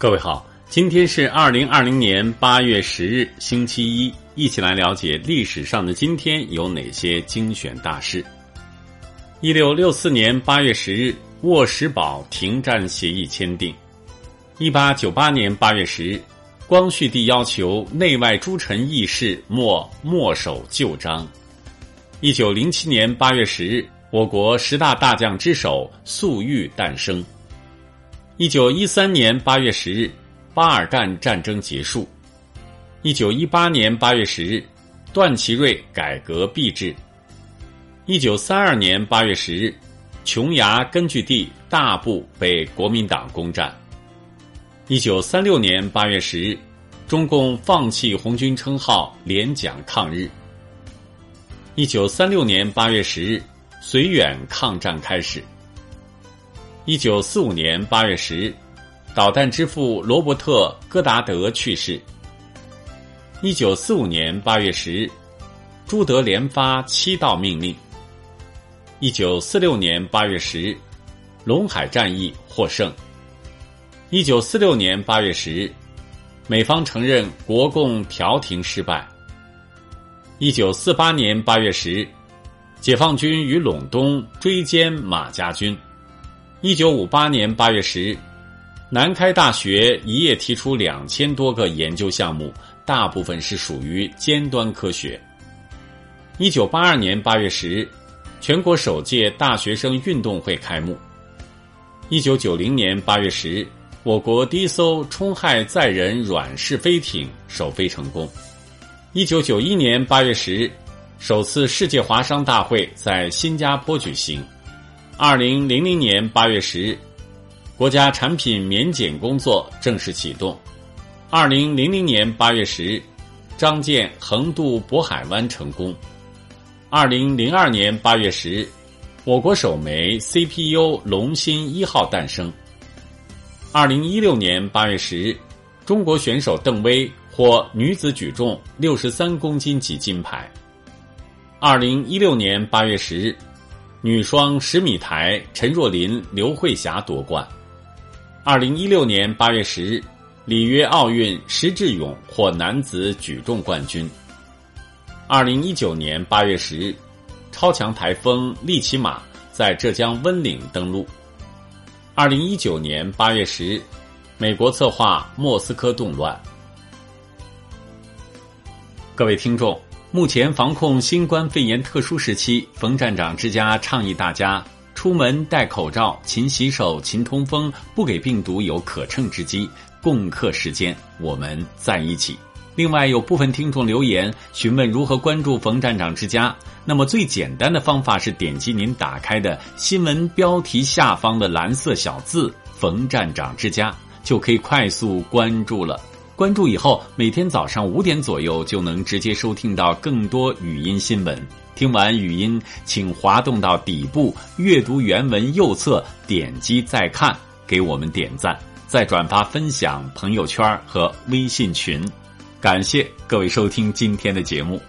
各位好，今天是二零二零年八月十日，星期一，一起来了解历史上的今天有哪些精选大事。一六六四年八月十日，沃什堡停战协议签订。一八九八年八月十日，光绪帝要求内外诸臣议事莫墨守旧章。一九零七年八月十日，我国十大大将之首粟裕诞生。一九一三年八月十日，巴尔干战争结束。一九一八年八月十日，段祺瑞改革币制。一九三二年八月十日，琼崖根据地大部被国民党攻占。一九三六年八月十日，中共放弃红军称号，连蒋抗日。一九三六年八月十日，绥远抗战开始。一九四五年八月十日，导弹之父罗伯特·戈达德去世。一九四五年八月十日，朱德连发七道命令。一九四六年八月十日，陇海战役获胜。一九四六年八月十日，美方承认国共调停失败。一九四八年八月十日，解放军于陇东追歼马家军。一九五八年八月十日，南开大学一夜提出两千多个研究项目，大部分是属于尖端科学。一九八二年八月十日，全国首届大学生运动会开幕。一九九零年八月十日，我国第一艘冲害载人软式飞艇首飞成功。一九九一年八月十日，首次世界华商大会在新加坡举行。二零零零年八月十日，国家产品免检工作正式启动。二零零零年八月十日，张建横渡渤海湾成功。二零零二年八月十日，我国首枚 CPU 龙芯一号诞生。二零一六年八月十日，中国选手邓薇获女子举重六十三公斤级金牌。二零一六年八月十日。女双十米台陈若琳、刘慧霞夺冠。二零一六年八月十日，里约奥运石智勇获男子举重冠军。二零一九年八月十日，超强台风利奇马在浙江温岭登陆。二零一九年八月十日，美国策划莫斯科动乱。各位听众。目前防控新冠肺炎特殊时期，冯站长之家倡议大家出门戴口罩、勤洗手、勤通风，不给病毒有可乘之机。共克时艰，我们在一起。另外，有部分听众留言询问如何关注冯站长之家，那么最简单的方法是点击您打开的新闻标题下方的蓝色小字“冯站长之家”，就可以快速关注了。关注以后，每天早上五点左右就能直接收听到更多语音新闻。听完语音，请滑动到底部阅读原文右侧，点击再看，给我们点赞，再转发分享朋友圈和微信群。感谢各位收听今天的节目。